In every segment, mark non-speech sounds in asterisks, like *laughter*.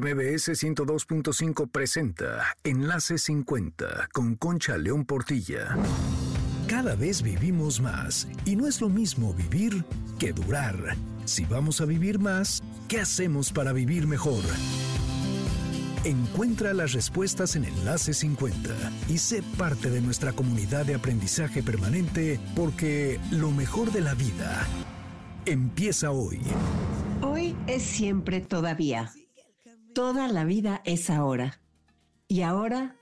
MBS 102.5 presenta Enlace 50 con Concha León Portilla. Cada vez vivimos más y no es lo mismo vivir que durar. Si vamos a vivir más, ¿qué hacemos para vivir mejor? Encuentra las respuestas en Enlace 50 y sé parte de nuestra comunidad de aprendizaje permanente porque lo mejor de la vida empieza hoy. Hoy es siempre todavía. Toda la vida es ahora. Y ahora,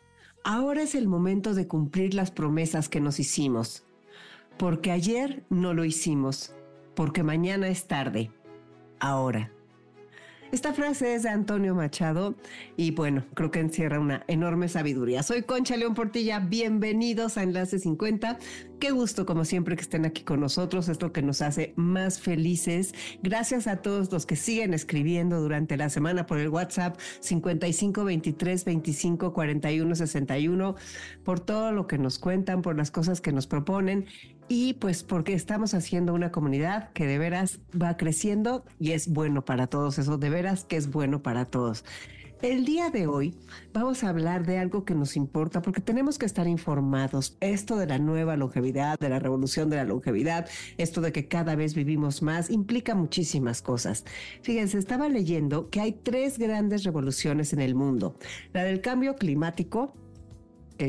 ahora es el momento de cumplir las promesas que nos hicimos. Porque ayer no lo hicimos. Porque mañana es tarde. Ahora. Esta frase es de Antonio Machado y bueno, creo que encierra una enorme sabiduría. Soy Concha León Portilla, bienvenidos a Enlace 50. Qué gusto como siempre que estén aquí con nosotros, es lo que nos hace más felices. Gracias a todos los que siguen escribiendo durante la semana por el WhatsApp 55 23 25 41 61, por todo lo que nos cuentan, por las cosas que nos proponen y pues porque estamos haciendo una comunidad que de veras va creciendo y es bueno para todos, eso de veras que es bueno para todos. El día de hoy vamos a hablar de algo que nos importa porque tenemos que estar informados. Esto de la nueva longevidad, de la revolución de la longevidad, esto de que cada vez vivimos más, implica muchísimas cosas. Fíjense, estaba leyendo que hay tres grandes revoluciones en el mundo. La del cambio climático,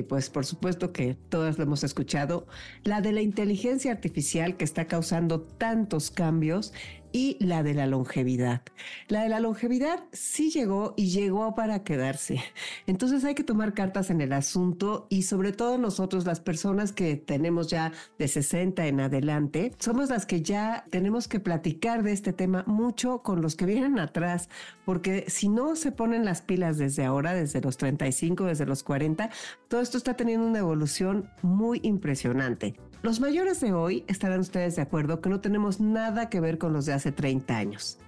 pues por supuesto que todas lo hemos escuchado, la de la inteligencia artificial que está causando tantos cambios y la de la longevidad. La de la longevidad sí llegó y llegó para quedarse. Entonces hay que tomar cartas en el asunto y sobre todo nosotros, las personas que tenemos ya de 60 en adelante, somos las que ya tenemos que platicar de este tema mucho con los que vienen atrás, porque si no se ponen las pilas desde ahora, desde los 35, desde los 40, todo esto está teniendo una evolución muy impresionante. Los mayores de hoy estarán ustedes de acuerdo que no tenemos nada que ver con los de hace 30 años.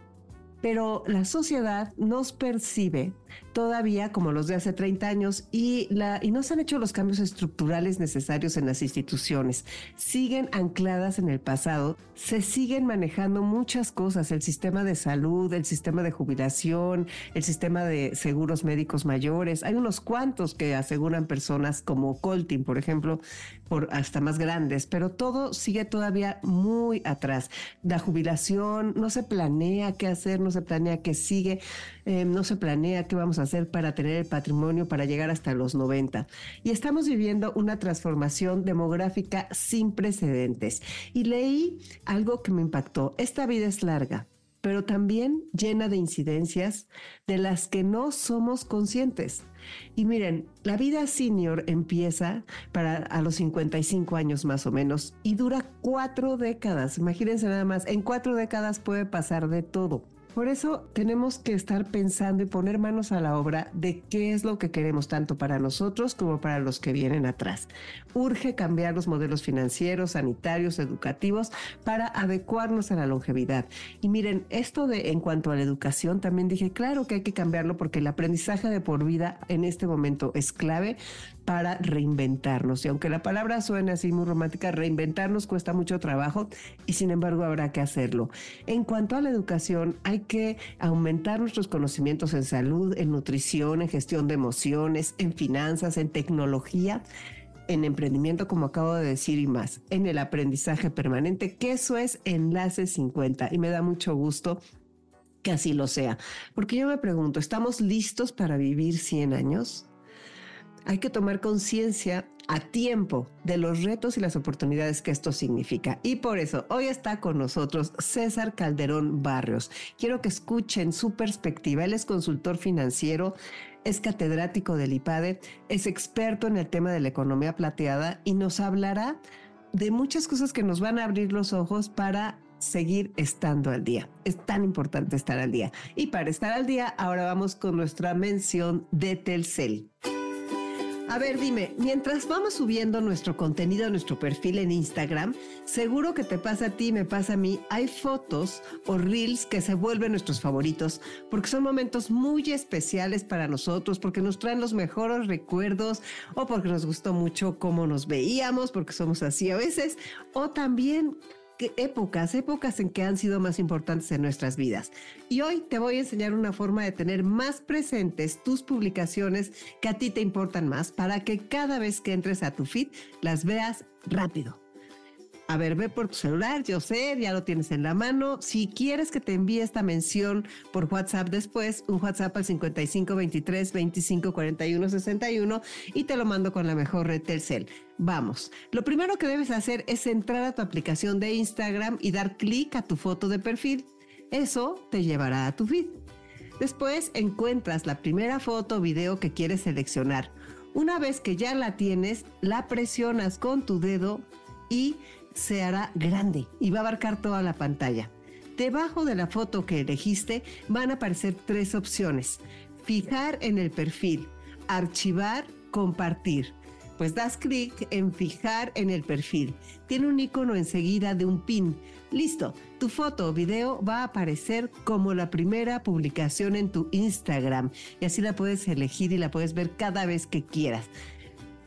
Pero la sociedad nos percibe todavía como los de hace 30 años y, la, y no se han hecho los cambios estructurales necesarios en las instituciones. Siguen ancladas en el pasado, se siguen manejando muchas cosas, el sistema de salud, el sistema de jubilación, el sistema de seguros médicos mayores. Hay unos cuantos que aseguran personas como Colting, por ejemplo, por hasta más grandes, pero todo sigue todavía muy atrás. La jubilación, no se planea qué hacer, no se planea qué sigue, eh, no se planea qué vamos a hacer para tener el patrimonio para llegar hasta los 90. Y estamos viviendo una transformación demográfica sin precedentes. Y leí algo que me impactó. Esta vida es larga pero también llena de incidencias de las que no somos conscientes. Y miren, la vida senior empieza para a los 55 años más o menos y dura cuatro décadas. Imagínense nada más, en cuatro décadas puede pasar de todo. Por eso tenemos que estar pensando y poner manos a la obra de qué es lo que queremos tanto para nosotros como para los que vienen atrás. Urge cambiar los modelos financieros, sanitarios, educativos para adecuarnos a la longevidad. Y miren, esto de en cuanto a la educación, también dije, claro que hay que cambiarlo porque el aprendizaje de por vida en este momento es clave para reinventarnos. Y aunque la palabra suene así muy romántica, reinventarnos cuesta mucho trabajo y sin embargo habrá que hacerlo. En cuanto a la educación, hay que aumentar nuestros conocimientos en salud, en nutrición, en gestión de emociones, en finanzas, en tecnología en emprendimiento, como acabo de decir, y más, en el aprendizaje permanente, que eso es Enlace 50. Y me da mucho gusto que así lo sea. Porque yo me pregunto, ¿estamos listos para vivir 100 años? Hay que tomar conciencia a tiempo de los retos y las oportunidades que esto significa. Y por eso hoy está con nosotros César Calderón Barrios. Quiero que escuchen su perspectiva. Él es consultor financiero, es catedrático del IPADE, es experto en el tema de la economía plateada y nos hablará de muchas cosas que nos van a abrir los ojos para seguir estando al día. Es tan importante estar al día. Y para estar al día, ahora vamos con nuestra mención de Telcel. A ver, dime, mientras vamos subiendo nuestro contenido nuestro perfil en Instagram, seguro que te pasa a ti, me pasa a mí, hay fotos o reels que se vuelven nuestros favoritos porque son momentos muy especiales para nosotros, porque nos traen los mejores recuerdos o porque nos gustó mucho cómo nos veíamos, porque somos así a veces, o también épocas, épocas en que han sido más importantes en nuestras vidas. Y hoy te voy a enseñar una forma de tener más presentes tus publicaciones que a ti te importan más para que cada vez que entres a tu feed las veas rápido. A ver, ve por tu celular, yo sé, ya lo tienes en la mano. Si quieres que te envíe esta mención por WhatsApp después, un WhatsApp al 5523 25 41 61 y te lo mando con la mejor red Telcel. Vamos, lo primero que debes hacer es entrar a tu aplicación de Instagram y dar clic a tu foto de perfil. Eso te llevará a tu feed. Después encuentras la primera foto o video que quieres seleccionar. Una vez que ya la tienes, la presionas con tu dedo y se hará grande y va a abarcar toda la pantalla. Debajo de la foto que elegiste van a aparecer tres opciones. Fijar en el perfil, archivar, compartir. Pues das clic en fijar en el perfil. Tiene un icono enseguida de un pin. Listo, tu foto o video va a aparecer como la primera publicación en tu Instagram y así la puedes elegir y la puedes ver cada vez que quieras.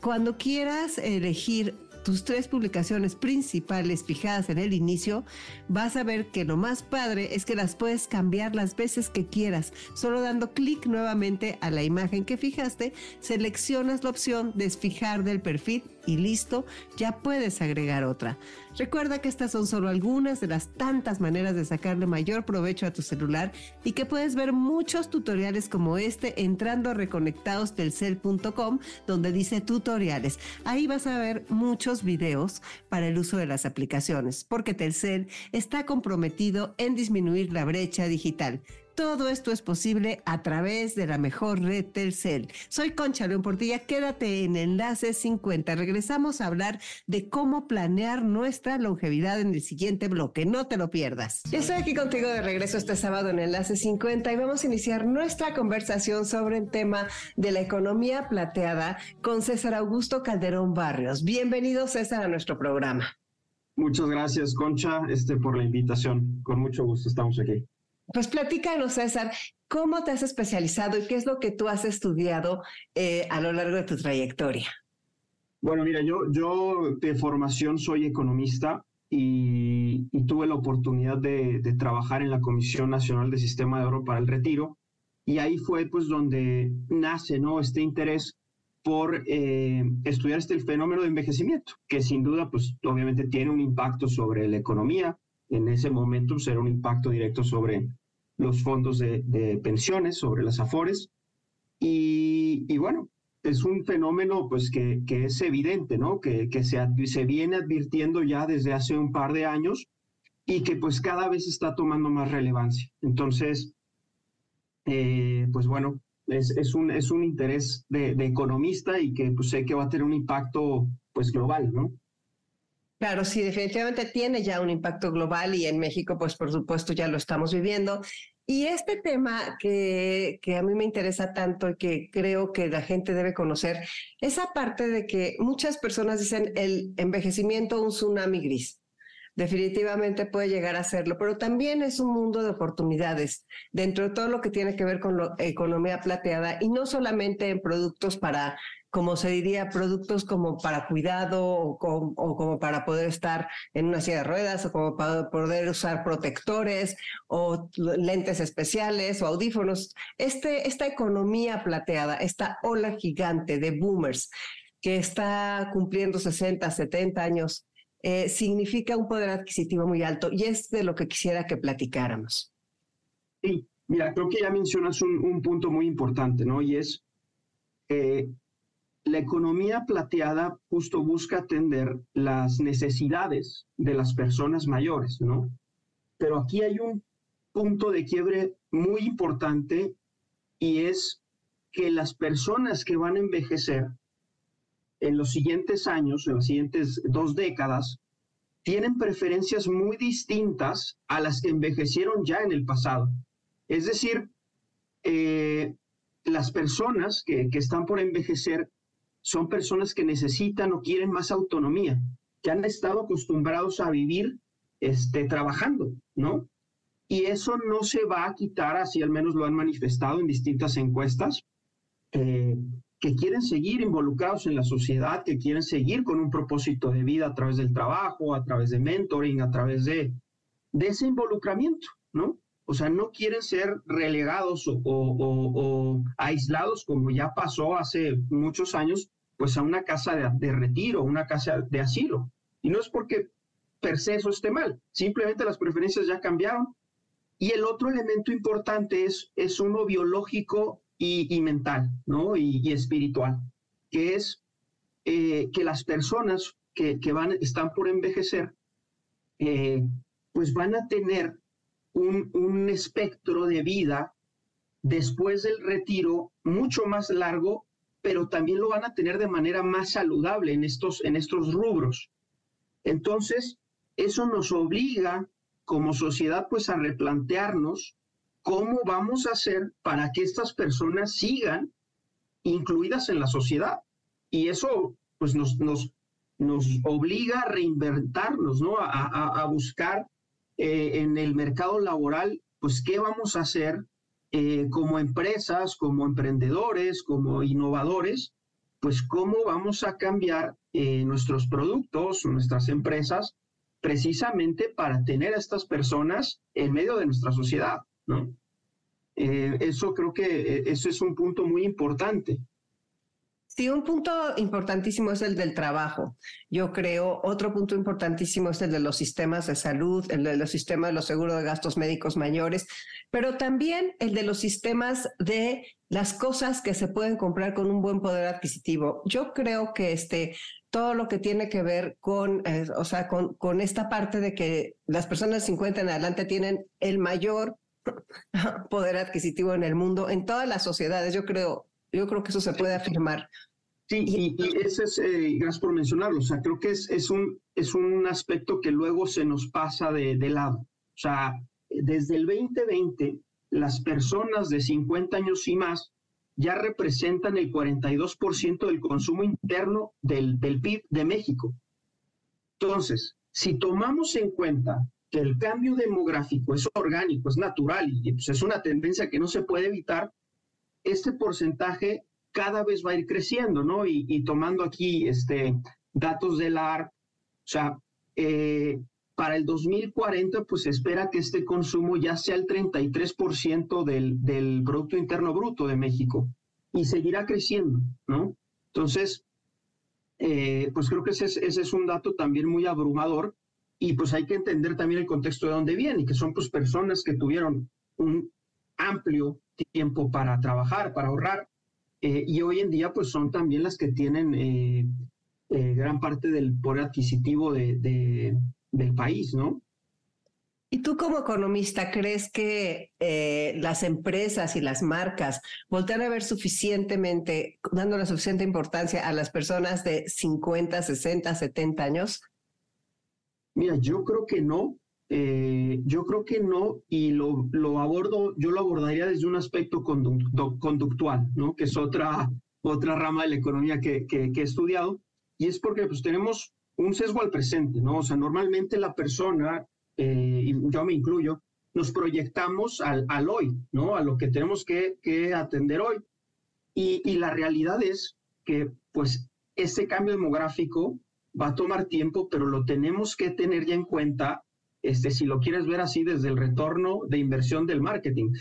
Cuando quieras elegir tus tres publicaciones principales fijadas en el inicio, vas a ver que lo más padre es que las puedes cambiar las veces que quieras. Solo dando clic nuevamente a la imagen que fijaste, seleccionas la opción desfijar del perfil y listo, ya puedes agregar otra. Recuerda que estas son solo algunas de las tantas maneras de sacarle mayor provecho a tu celular y que puedes ver muchos tutoriales como este entrando a reconectadostelcel.com donde dice tutoriales. Ahí vas a ver muchos videos para el uso de las aplicaciones porque Telcel está comprometido en disminuir la brecha digital. Todo esto es posible a través de la mejor red Telcel. Soy Concha León Portilla, quédate en Enlace 50. Regresamos a hablar de cómo planear nuestra longevidad en el siguiente bloque. No te lo pierdas. Estoy aquí contigo de regreso este sábado en Enlace 50 y vamos a iniciar nuestra conversación sobre el tema de la economía plateada con César Augusto Calderón Barrios. Bienvenido César a nuestro programa. Muchas gracias, Concha, este, por la invitación. Con mucho gusto estamos aquí. Pues platícanos, César, ¿cómo te has especializado y qué es lo que tú has estudiado eh, a lo largo de tu trayectoria? Bueno, mira, yo, yo de formación soy economista y, tuve la oportunidad de, trabajar en la Comisión Nacional de Sistema de Oro para el Retiro y ahí fue pues donde nace ¿no? este interés por eh, estudiar este fenómeno de envejecimiento, que sin duda pues obviamente tiene un impacto sobre la economía, en ese momento será un impacto directo sobre los fondos de, pensiones, sobre las AFORES. Y, bueno, es un fenómeno pues que, es evidente, ¿no? Que, se, se viene advirtiendo ya desde hace un par de años y que pues cada vez está tomando más relevancia. Entonces, eh, pues bueno, es, un, es un interés de, de, economista y que pues sé que va a tener un impacto pues global, ¿no? Claro, sí, definitivamente tiene ya un impacto global y en México, pues por supuesto ya lo estamos viviendo. Y este tema que, que, a mí me interesa tanto y que creo que la gente debe conocer, esa parte de que muchas personas dicen el envejecimiento un tsunami gris. Definitivamente puede llegar a serlo, pero también es un mundo de oportunidades dentro de todo lo que tiene que ver con la economía plateada y no solamente en productos para como se diría, productos como para cuidado o, como para poder estar en una silla de ruedas o como para poder usar protectores o lentes especiales o audífonos. Este, esta economía plateada, esta ola gigante de boomers que está cumpliendo 60, 70 años, eh, significa un poder adquisitivo muy alto y es de lo que quisiera que platicáramos. Sí, mira, creo que ya mencionas un, punto muy importante, ¿no? Y es eh, la economía plateada justo busca atender las necesidades de las personas mayores, ¿no? Pero aquí hay un punto de quiebre muy importante y es que las personas que van a envejecer en los siguientes años, en las siguientes dos décadas, tienen preferencias muy distintas a las que envejecieron ya en el pasado. Es decir, eh, las personas que, que están por envejecer son personas que necesitan o quieren más autonomía, que han estado acostumbrados a vivir este, trabajando, ¿no? Y eso no se va a quitar, así al menos lo han manifestado en distintas encuestas, eh, que quieren seguir involucrados en la sociedad, que quieren seguir con un propósito de vida a través del trabajo, a través de mentoring, a través de, de ese involucramiento, ¿no? O sea, no quieren ser relegados o, aislados como ya pasó hace muchos años, pues a una casa de, de retiro, una casa de asilo. Y no es porque per se eso esté mal, simplemente las preferencias ya cambiaron. Y el otro elemento importante es, es uno biológico y, mental, ¿no? Y, espiritual, que es eh, que las personas que, que, van, están por envejecer, eh, pues van a tener un, un, espectro de vida después del retiro mucho más largo, pero también lo van a tener de manera más saludable en estos, en estos rubros. Entonces, eso nos obliga como sociedad pues a replantearnos cómo vamos a hacer para que estas personas sigan incluidas en la sociedad. Y eso pues nos, nos, nos obliga a reinventarnos, ¿no? A, buscar eh, en el mercado laboral, pues qué vamos a hacer eh, como empresas, como emprendedores, como innovadores, pues cómo vamos a cambiar eh, nuestros productos, nuestras empresas, precisamente para tener a estas personas en medio de nuestra sociedad, ¿no? Eso creo que eso es un punto muy importante. Sí, un punto importantísimo es el del trabajo. Yo creo otro punto importantísimo es el de los sistemas de salud, el de los sistemas de los seguros de gastos médicos mayores, pero también el de los sistemas de las cosas que se pueden comprar con un buen poder adquisitivo. Yo creo que este todo lo que tiene que ver con, eh, o sea, con, con esta parte de que las personas de 50 en adelante tienen el mayor *laughs* poder adquisitivo en el mundo, en todas las sociedades, yo creo, yo creo que eso se puede afirmar. Sí, y, ese es, eh, gracias por mencionarlo, o sea, creo que es, es, un, es un aspecto que luego se nos pasa de, de lado. O sea, desde el 2020, las personas de 50 años y más ya representan el 42% del consumo interno del, del PIB de México. Entonces, si tomamos en cuenta que el cambio demográfico es orgánico, es natural y pues, es una tendencia que no se puede evitar, este porcentaje cada vez va a ir creciendo, ¿no? Y, tomando aquí este, datos del AR, o sea, eh, para el 2040, pues se espera que este consumo ya sea el 33% del, del Producto Interno Bruto de México y seguirá creciendo, ¿no? Entonces, eh, pues creo que ese es, ese es un dato también muy abrumador y pues hay que entender también el contexto de dónde viene que son pues personas que tuvieron un amplio tiempo para trabajar, para ahorrar eh, y hoy en día pues son también las que tienen eh, gran parte del poder adquisitivo de, del país, ¿no? ¿Y tú como economista crees que eh, las empresas y las marcas voltean a ver suficientemente, dando la suficiente importancia a las personas de 50, 60, 70 años? Mira, yo creo que no. Eh, yo creo que no y lo, lo, abordo, yo lo abordaría desde un aspecto conductual, ¿no? Que es otra, otra rama de la economía que, que, que he estudiado. Y es porque pues tenemos un sesgo al presente, ¿no? O sea, normalmente la persona, eh, y yo me incluyo, nos proyectamos al, al, hoy, ¿no? A lo que tenemos que, que atender hoy. Y, y, la realidad es que, pues, este cambio demográfico va a tomar tiempo, pero lo tenemos que tener ya en cuenta, este, si lo quieres ver así, desde el retorno de inversión del marketing.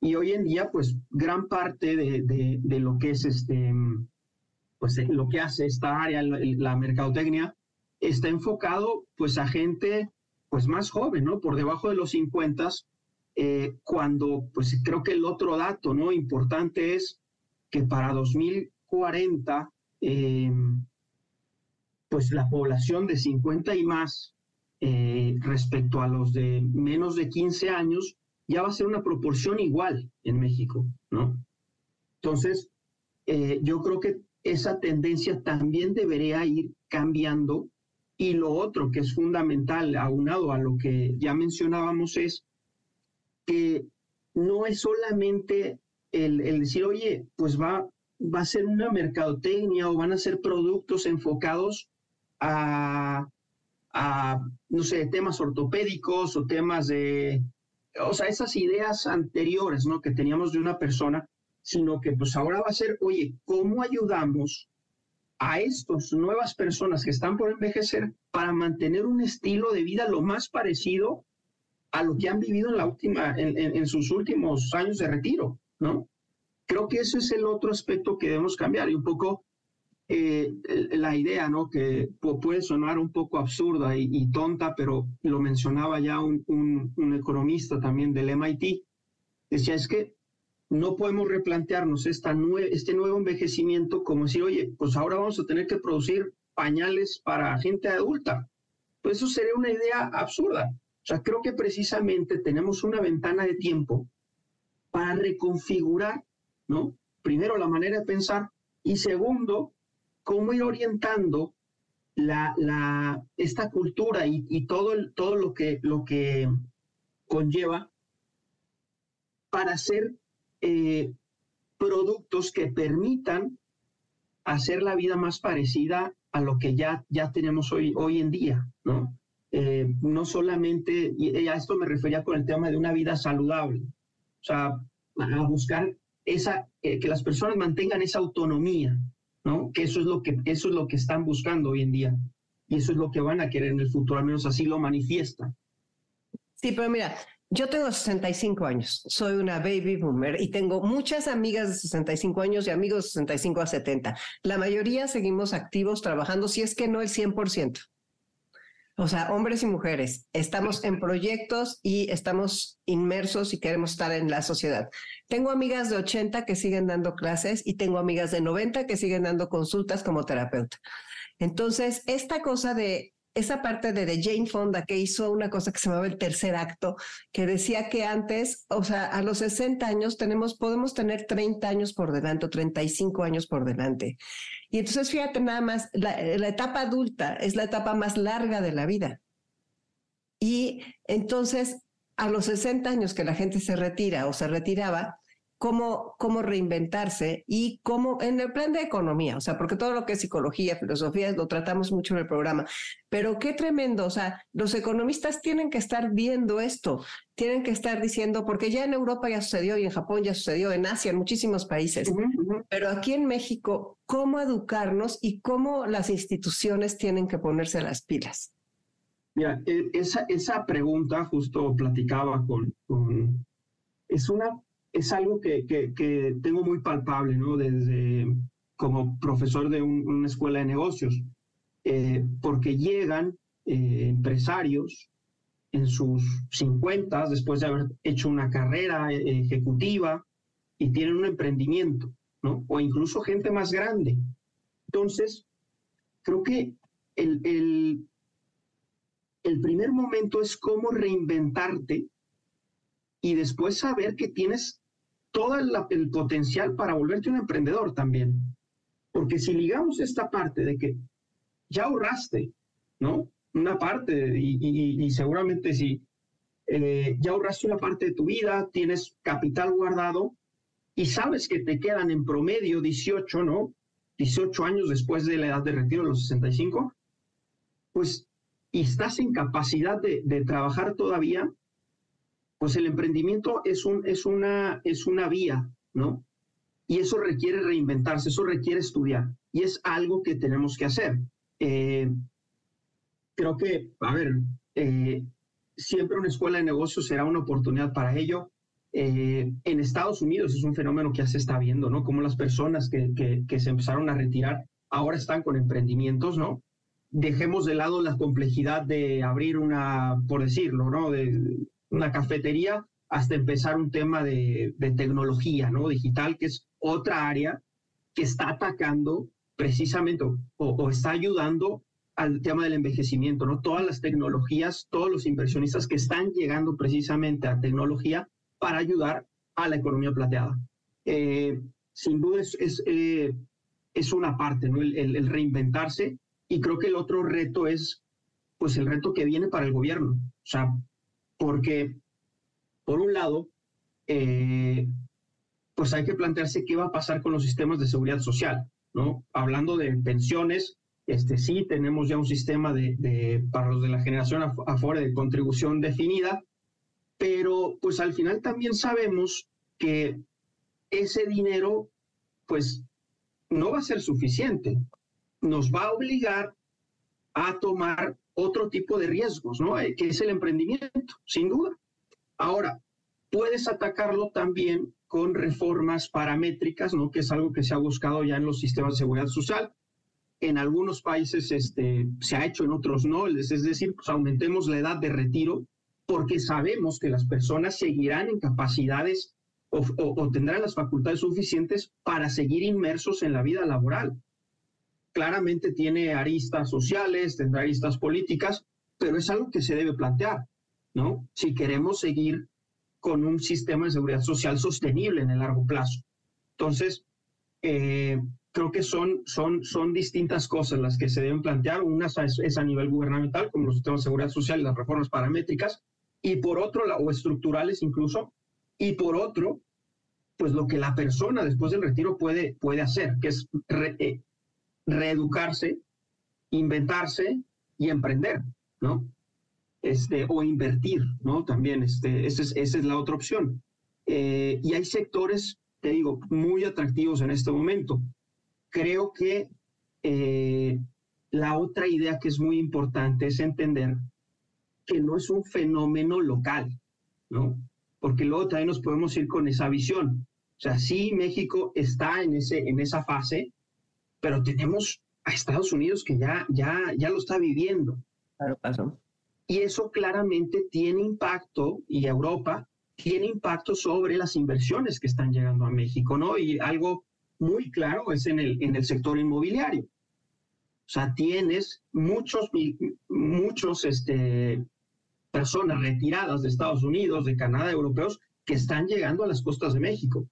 Y hoy en día, pues, gran parte de, de, lo que es este, pues, lo que hace esta área, la, la mercadotecnia, está enfocado pues a gente pues más joven, ¿no? Por debajo de los 50, eh, cuando pues creo que el otro dato, ¿no? Importante es que para 2040, em, pues la población de 50 y más eh, respecto a los de menos de 15 años ya va a ser una proporción igual en México, ¿no? Entonces, eh, yo creo que esa tendencia también debería ir cambiando y lo otro que es fundamental, aunado a lo que ya mencionábamos, es que no es solamente el, decir, oye, pues va, va a ser una mercadotecnia o van a ser productos enfocados a, a, no sé, temas ortopédicos o temas de, o sea, esas ideas anteriores, ¿no? Que teníamos de una persona, sino que pues ahora va a ser, oye, ¿cómo ayudamos a estas nuevas personas que están por envejecer para mantener un estilo de vida lo más parecido a lo que han vivido en, la última, en, sus últimos años de retiro, ¿no? Creo que ese es el otro aspecto que debemos cambiar y un poco eh, la idea, ¿no? Que puede sonar un poco absurda y, tonta, pero lo mencionaba ya un, un, economista también del MIT, decía, es que no podemos replantearnos esta este nuevo envejecimiento como decir, oye, pues ahora vamos a tener que producir pañales para gente adulta. Pues eso sería una idea absurda. O sea, creo que precisamente tenemos una ventana de tiempo para reconfigurar, ¿no? Primero, la manera de pensar y segundo, cómo ir orientando la, la, esta cultura y, todo, el, todo lo, que, lo que conlleva para hacer eh, productos que permitan hacer la vida más parecida a lo que ya, ya tenemos hoy, hoy en día, ¿no? Eh, no solamente, y a esto me refería con el tema de una vida saludable, o sea, a buscar esa, eh, que las personas mantengan esa autonomía, ¿no? Eso es lo que, eso es lo que están buscando hoy en día y eso es lo que van a querer en el futuro, al menos así lo manifiesta. Sí, pero mira, yo tengo 65 años, soy una baby boomer y tengo muchas amigas de 65 años y amigos de 65 a 70. La mayoría seguimos activos trabajando, si es que no el 100%. O sea, hombres y mujeres, estamos en proyectos y estamos inmersos y queremos estar en la sociedad. Tengo amigas de 80 que siguen dando clases y tengo amigas de 90 que siguen dando consultas como terapeuta. Entonces, esta cosa de esa parte de, Jane Fonda que hizo una cosa que se llamaba el tercer acto, que decía que antes, o sea, a los 60 años tenemos, podemos tener 30 años por delante o 35 años por delante. Y entonces fíjate nada más, la, la etapa adulta es la etapa más larga de la vida. Y entonces, a los 60 años que la gente se retira o se retiraba, cómo, cómo reinventarse y cómo en el plan de economía, o sea, porque todo lo que es psicología, filosofía, lo tratamos mucho en el programa, pero qué tremendo, o sea, los economistas tienen que estar viendo esto, tienen que estar diciendo, porque ya en Europa ya sucedió y en Japón ya sucedió, en Asia, en muchísimos países, pero aquí en México, cómo educarnos y cómo las instituciones tienen que ponerse las pilas. Mira, e, esa, esa pregunta justo platicaba con, con es una es algo que, que, tengo muy palpable, ¿no? Desde como profesor de una escuela de negocios, eh, porque llegan eh, empresarios en sus 50, después de haber hecho una carrera eh, ejecutiva y tienen un emprendimiento, ¿no? O incluso gente más grande. Entonces, creo que el, el, el primer momento es cómo reinventarte y después saber que tienes todo el, potencial para volverte un emprendedor también. Porque si ligamos esta parte de que ya ahorraste, ¿no? Una parte, y, seguramente si eh, ya ahorraste una parte de tu vida, tienes capital guardado y sabes que te quedan en promedio 18, ¿no? 18 años después de la edad de retiro, los 65, pues, y estás en capacidad de, de trabajar todavía, pues el emprendimiento es, un, es, una, es una vía, ¿no? Y eso requiere reinventarse, eso requiere estudiar. Y es algo que tenemos que hacer. Eh, creo que, a ver, eh, siempre una escuela de negocios será una oportunidad para ello. Eh, en Estados Unidos es un fenómeno que ya se está viendo, ¿no? Como las personas que, que, se empezaron a retirar ahora están con emprendimientos, ¿no? Dejemos de lado la complejidad de abrir una, por decirlo, ¿no? Una cafetería hasta empezar un tema de, tecnología, ¿no? Digital, que es otra área que está atacando precisamente o, está ayudando al tema del envejecimiento, ¿no? Todas las tecnologías, todos los inversionistas que están llegando precisamente a tecnología para ayudar a la economía plateada. Eh, sin duda es, es, eh, una parte, ¿no? El, el, reinventarse y creo que el otro reto es, pues, el reto que viene para el gobierno. O sea, porque, por un lado, eh, pues hay que plantearse qué va a pasar con los sistemas de seguridad social, ¿no? Hablando de pensiones, este, sí tenemos ya un sistema de, para los de la generación afuera de contribución definida, pero pues al final también sabemos que ese dinero, pues, no va a ser suficiente. Nos va a obligar a tomar otro tipo de riesgos, ¿no? Eh, que es el emprendimiento, sin duda. Ahora, puedes atacarlo también con reformas paramétricas, ¿no? Que es algo que se ha buscado ya en los sistemas de seguridad social. En algunos países este, se ha hecho, en otros no. Es decir, pues aumentemos la edad de retiro porque sabemos que las personas seguirán en capacidades o, tendrán las facultades suficientes para seguir inmersos en la vida laboral. Claramente tiene aristas sociales, tendrá aristas políticas, pero es algo que se debe plantear, ¿no? Si queremos seguir con un sistema de seguridad social sostenible en el largo plazo. Entonces, eh, creo que son, son, son distintas cosas las que se deben plantear. Una es, a nivel gubernamental, como los sistemas de seguridad social y las reformas paramétricas, y por otro, o estructurales incluso, y por otro, pues lo que la persona después del retiro puede, puede hacer, que es eh, reeducarse, inventarse y emprender, ¿no? Este, o invertir, ¿no? También, este, esa, es, la otra opción. Eh, y hay sectores, te digo, muy atractivos en este momento. Creo que eh, la otra idea que es muy importante es entender que no es un fenómeno local, ¿no? porque luego también nos podemos ir con esa visión. O sea, sí, México está en, ese, en esa fase, pero tenemos a Estados Unidos que ya, ya, ya lo está viviendo. Claro, claro. Y eso claramente tiene impacto, y Europa tiene impacto sobre las inversiones que están llegando a México, ¿no? Y algo muy claro es en el, en el sector inmobiliario. O sea, tienes muchos, muchos este, personas retiradas de Estados Unidos, de Canadá, europeos, que están llegando a las costas de México.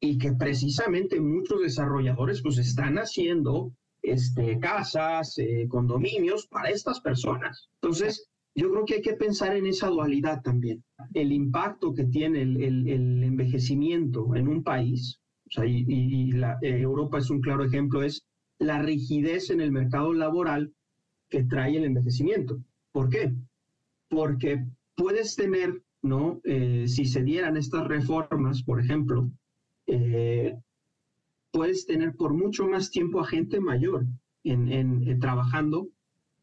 Y que precisamente muchos desarrolladores pues están haciendo este, casas, eh, condominios para estas personas. Entonces, yo creo que hay que pensar en esa dualidad también. El impacto que tiene el, envejecimiento en un país, o sea, y, la, eh, Europa es un claro ejemplo, es la rigidez en el mercado laboral que trae el envejecimiento. ¿Por qué? porque puedes tener, ¿no? Eh, si se dieran estas reformas, por ejemplo, eh, puedes tener por mucho más tiempo a gente mayor en, en, trabajando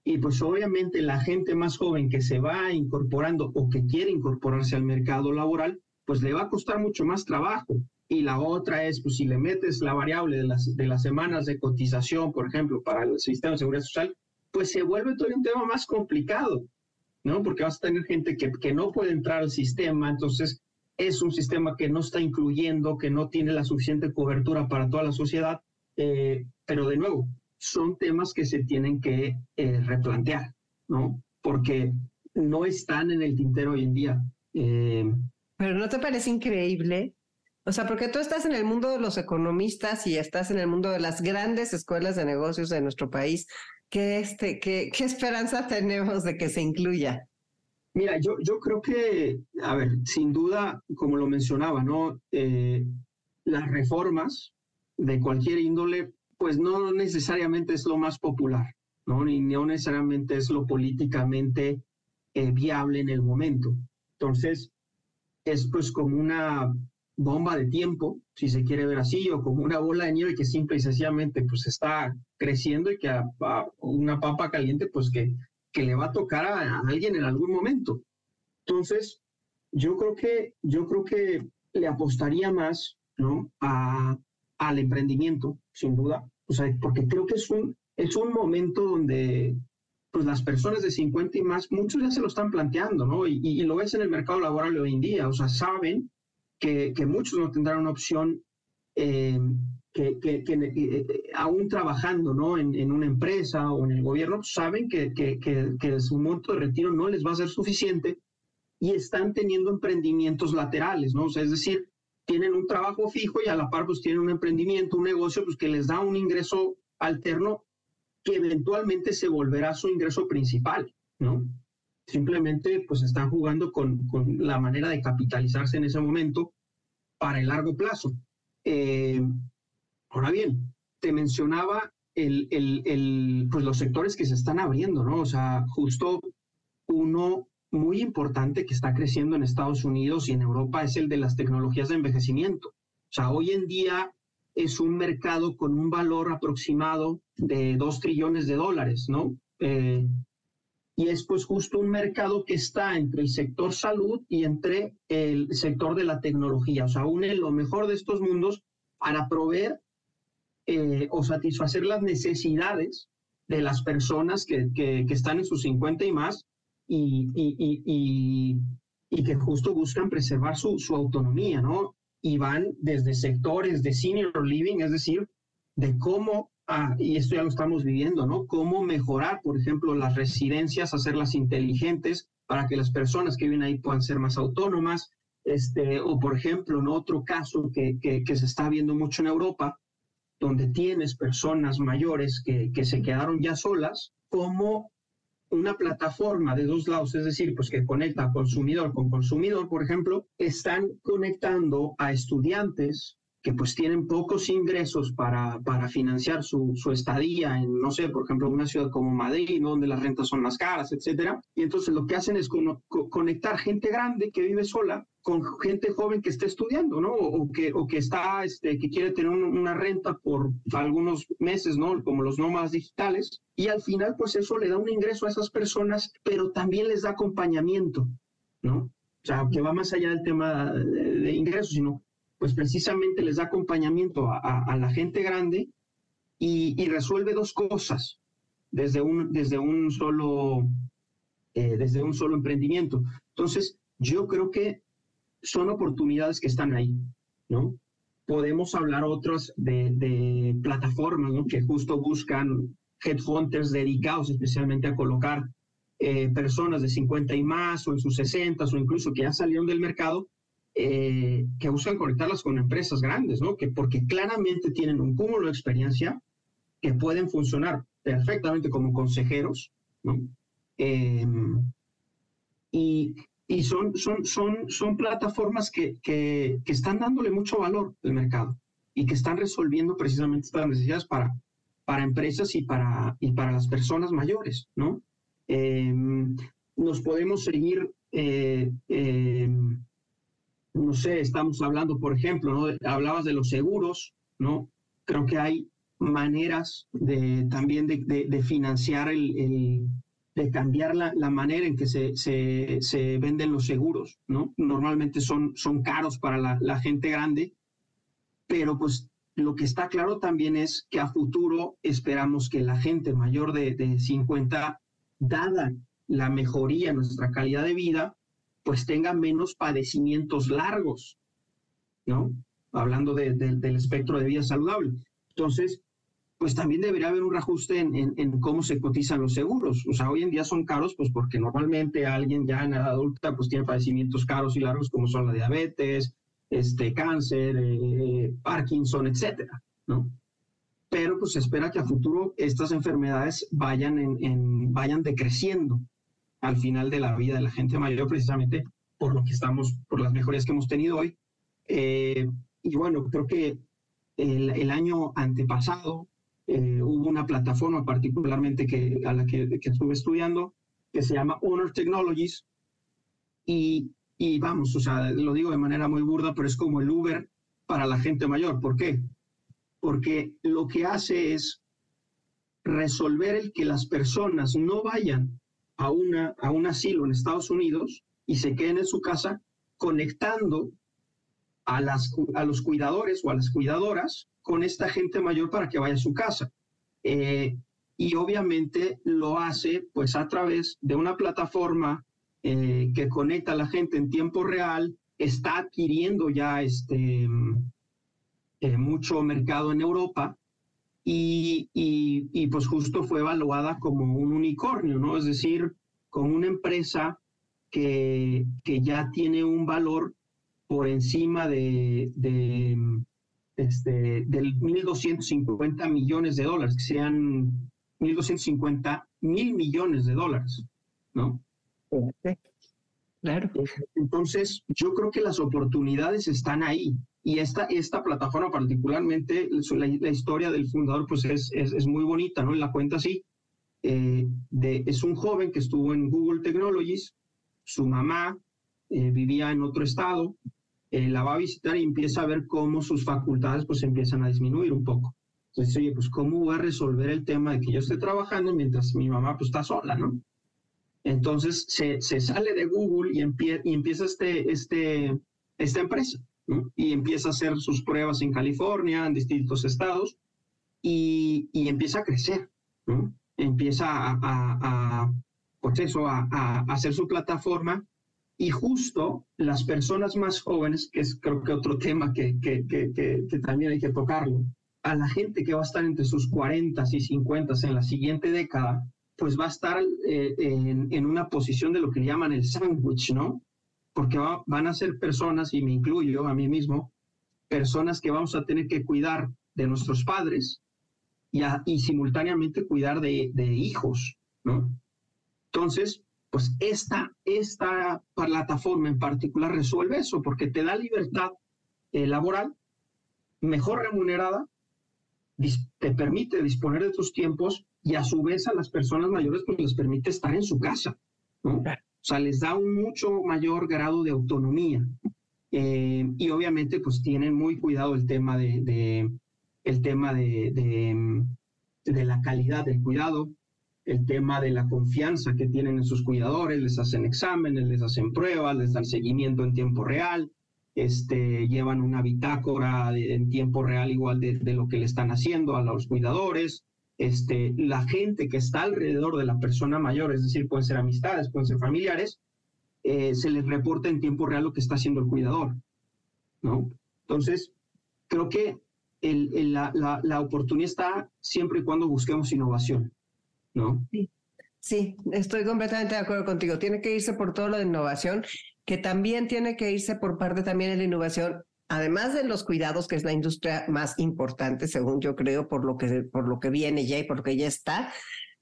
y pues obviamente la gente más joven que se va incorporando o que quiere incorporarse al mercado laboral, pues le va a costar mucho más trabajo. Y la otra es, pues si le metes la variable de las, de las semanas de cotización, por ejemplo, para el sistema de seguridad social, pues se vuelve todo un tema más complicado. ¿no? Porque vas a tener gente que, que no puede entrar al sistema, entonces es un sistema que no está incluyendo, que no tiene la suficiente cobertura para toda la sociedad, eh, pero de nuevo, son temas que se tienen que eh, replantear, ¿no? Porque no están en el tintero hoy en día. Eh, pero ¿no te parece increíble? O sea, porque tú estás en el mundo de los economistas y estás en el mundo de las grandes escuelas de negocios de nuestro país. ¿Qué, este, qué, qué esperanza *laughs* tenemos de que se incluya? Mira, yo, yo creo que, a ver, sin duda, como lo mencionaba, ¿no? Eh, las reformas de cualquier índole, pues no necesariamente es lo más popular, ¿no? Ni no necesariamente es lo políticamente eh, viable en el momento. Entonces, es pues como una bomba de tiempo, si se quiere ver así, o como una bola de nieve que simple y sencillamente pues está creciendo y que a, una papa caliente pues que, que le va a tocar a, alguien en algún momento. Entonces, yo creo que, yo creo que le apostaría más ¿no? a, al emprendimiento, sin duda, o sea, porque creo que es un, es un momento donde pues las personas de 50 y más, muchos ya se lo están planteando, ¿no? Y, y, lo ves en el mercado laboral hoy en día, o sea, saben que, muchos no tendrán una opción eh, que, que, eh, aún trabajando ¿no? En, una empresa o en el gobierno, saben que, que, su monto de retiro no les va a ser suficiente y están teniendo emprendimientos laterales, ¿no? O sea, es decir, tienen un trabajo fijo y a la par pues tienen un emprendimiento, un negocio pues que les da un ingreso alterno que eventualmente se volverá su ingreso principal, ¿no? Simplemente pues están jugando con, con la manera de capitalizarse en ese momento para el largo plazo. Eh, ahora bien, te mencionaba el, el, el, pues los sectores que se están abriendo, ¿no? O sea, justo uno muy importante que está creciendo en Estados Unidos y en Europa es el de las tecnologías de envejecimiento. O sea, hoy en día es un mercado con un valor aproximado de 2 trillones de dólares, ¿no? Eh, y es pues justo un mercado que está entre el sector salud y entre el sector de la tecnología. O sea, une lo mejor de estos mundos para proveer eh, o satisfacer las necesidades de las personas que, que, están en sus 50 y más y, y, y, y que justo buscan preservar su, su, autonomía, ¿no? Y van desde sectores de senior living, es decir, de cómo Ah, y esto ya lo estamos viviendo, ¿no? Cómo mejorar, por ejemplo, las residencias, hacerlas inteligentes para que las personas que viven ahí puedan ser más autónomas. Este, o, por ejemplo, en otro caso que, que, se está viendo mucho en Europa, donde tienes personas mayores que, que se quedaron ya solas, como una plataforma de dos lados, es decir, pues que conecta consumidor con consumidor, por ejemplo, están conectando a estudiantes que pues tienen pocos ingresos para, para financiar su, su, estadía en, no sé, por ejemplo, una ciudad como Madrid, donde las rentas son más caras, etcétera. Y entonces lo que hacen es conectar gente grande que vive sola con gente joven que está estudiando, ¿no? O, que, o que está, este, que quiere tener una renta por algunos meses, ¿no? Como los nómadas digitales. Y al final, pues eso le da un ingreso a esas personas, pero también les da acompañamiento, ¿no? O sea, que va más allá del tema de, de ingresos, sino pues precisamente les da acompañamiento a, la gente grande y, resuelve dos cosas desde un, desde un, solo, eh, desde un solo emprendimiento. Entonces, yo creo que son oportunidades que están ahí, ¿no? Podemos hablar otras de, plataformas. Que justo buscan headhunters dedicados especialmente a colocar eh, personas de 50 y más o en sus 60 o incluso que ya salieron del mercado eh, que buscan conectarlas con empresas grandes, ¿no? Que porque claramente tienen un cúmulo de experiencia que pueden funcionar perfectamente como consejeros, ¿no? Em, y, y son, son, son, son plataformas que, que, que, están dándole mucho valor al mercado y que están resolviendo precisamente estas necesidades para, para empresas y para, y para las personas mayores, ¿no? Em, nos podemos seguir eh, em, no sé, estamos hablando, por ejemplo, ¿no? hablabas de los seguros, ¿no? Creo que hay maneras de, también de, de, financiar el, de cambiar la, la, manera en que se, se, se, venden los seguros, ¿no? Normalmente son, son caros para la, gente grande, pero pues lo que está claro también es que a futuro esperamos que la gente mayor de, de 50, dada la mejoría en nuestra calidad de vida, pues tenga menos padecimientos largos, ¿no? Hablando del espectro de vida saludable. Entonces, pues también debería haber un reajuste en, cómo se cotizan los seguros. O sea, hoy en día son caros, pues porque normalmente alguien ya en edad adulta, pues tiene padecimientos caros y largos como son la diabetes, este, cáncer, eh, Parkinson, etcétera, ¿no? Pero pues se espera que a futuro estas enfermedades vayan, vayan decreciendo al final de la vida de la gente mayor, precisamente por lo que estamos, por las mejorías que hemos tenido hoy. Eh, y bueno, creo que el, año antepasado eh, hubo una plataforma particularmente que, a la que, estuve estudiando que se llama Honor Technologies y, y vamos, o sea, lo digo de manera muy burda, pero es como el Uber para la gente mayor. ¿Por qué? Porque lo que hace es resolver el que las personas no vayan a, una, a un asilo en Estados Unidos y se queden en su casa conectando a, las, a los cuidadores o a las cuidadoras con esta gente mayor para que vaya a su casa. Eh, y obviamente lo hace pues a través de una plataforma eh, que conecta a la gente en tiempo real, está adquiriendo ya este, eh, mucho mercado en Europa y, y, pues justo fue evaluada como un unicornio, ¿no? Es decir, como una empresa que, que ya tiene un valor por encima de, de este, del 1.250 millones de dólares, que sean 1.250 mil millones de dólares, ¿no? Claro. Entonces, yo creo que las oportunidades están ahí. Y esta, esta plataforma particularmente, la, la historia del fundador, pues es, es, es, muy bonita, ¿no? En la cuenta así. Eh, de, es un joven que estuvo en Google Technologies, su mamá eh, vivía en otro estado, eh, la va a visitar y empieza a ver cómo sus facultades pues empiezan a disminuir un poco. Entonces, oye, pues ¿cómo voy a resolver el tema de que yo esté trabajando mientras mi mamá pues está sola, ¿no? Entonces se, se sale de Google y, y empieza este, este, esta empresa, ¿no? Y empieza a hacer sus pruebas en California, en distintos estados, y, y empieza a crecer, ¿no? Empieza a, a, a pues eso, a, a hacer su plataforma y justo las personas más jóvenes, que es creo que otro tema que, que, que, que, también hay que tocarlo, a la gente que va a estar entre sus 40 y 50 en la siguiente década, pues va a estar eh, en, en, una posición de lo que llaman el sándwich, ¿no? Porque va, van a ser personas, y me incluyo a mí mismo, personas que vamos a tener que cuidar de nuestros padres y, a, y simultáneamente cuidar de, de hijos, ¿no? Entonces, pues esta, esta plataforma en particular resuelve eso, porque te da libertad eh, laboral, mejor remunerada, te permite disponer de tus tiempos y a su vez a las personas mayores pues les permite estar en su casa, ¿no? O sea, les da un mucho mayor grado de autonomía. Eh, y obviamente pues tienen muy cuidado el tema de, el tema de, de, la calidad del cuidado, el tema de la confianza que tienen en sus cuidadores, les hacen exámenes, les hacen pruebas, les dan seguimiento en tiempo real, este, llevan una bitácora en tiempo real igual de, lo que le están haciendo a los cuidadores, este, la gente que está alrededor de la persona mayor, es decir, pueden ser amistades, pueden ser familiares, eh, se les reporta en tiempo real lo que está haciendo el cuidador, ¿no? Entonces, creo que el, el, la, la, la oportunidad está siempre y cuando busquemos innovación. ¿no? Sí. sí, estoy completamente de acuerdo contigo. Tiene que irse por todo lo de innovación, que también tiene que irse por parte también de la innovación, además de los cuidados, que es la industria más importante, según yo creo, por lo que, por lo que viene ya y por lo que ya está.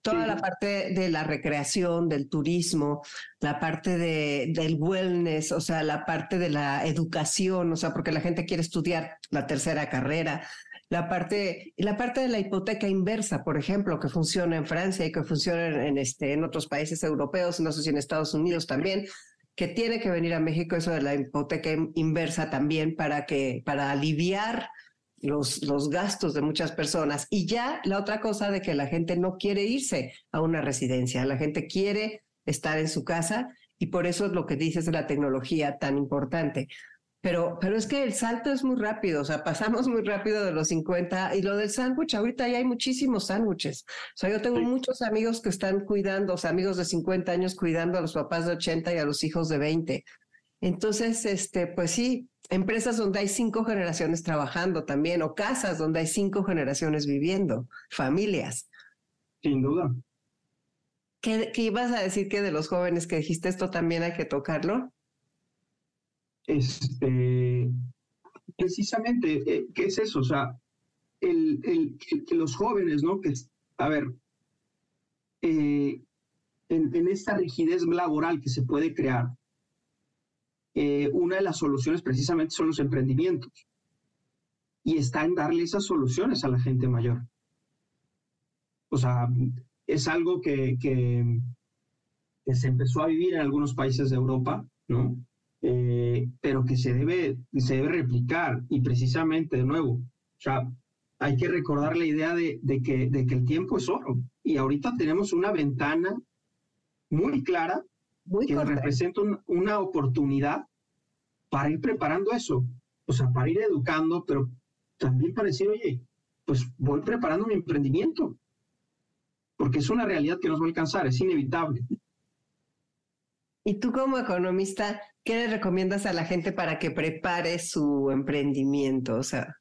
Toda sí. la parte de la recreación, del turismo, la parte de, del wellness, o sea, la parte de la educación, o sea, porque la gente quiere estudiar la tercera carrera, la parte, la parte de la hipoteca inversa, por ejemplo, que funciona en Francia y que funciona en, en, este, en otros países europeos, no sé si en Estados Unidos también, que tiene que venir a México eso de la hipoteca inversa también para que, para aliviar los, los gastos de muchas personas. Y ya la otra cosa de que la gente no quiere irse a una residencia, la gente quiere estar en su casa y por eso es lo que dices de la tecnología tan importante. Pero, pero es que el salto es muy rápido, o sea, pasamos muy rápido de los 50 y lo del sándwich, ahorita ya hay muchísimos sándwiches. O sea, yo tengo sí. muchos amigos que están cuidando, o sea, amigos de 50 años cuidando a los papás de 80 y a los hijos de 20. Entonces, este, pues sí, empresas donde hay cinco generaciones trabajando también, o casas donde hay cinco generaciones viviendo, familias. Sin duda. ¿Qué, qué ibas a decir que de los jóvenes que dijiste esto también hay que tocarlo? Este, precisamente, eh, ¿qué es eso? O sea, el, el, que los jóvenes, ¿no? Que, a ver, eh, en, en, esta rigidez laboral que se puede crear, eh, una de las soluciones precisamente son los emprendimientos. Y está en darle esas soluciones a la gente mayor. O sea, es algo que, que, que se empezó a vivir en algunos países de Europa, ¿no? Eh, pero que se debe, se debe replicar y precisamente de nuevo, o sea, hay que recordar la idea de, de, que, de que el tiempo es oro y ahorita tenemos una ventana muy clara muy que corta. representa un, una oportunidad para ir preparando eso, o sea, para ir educando, pero también para decir, oye, pues voy preparando mi emprendimiento, porque es una realidad que nos va a alcanzar, es inevitable. Y tú como economista, ¿qué le recomiendas a la gente para que prepare su emprendimiento? O sea,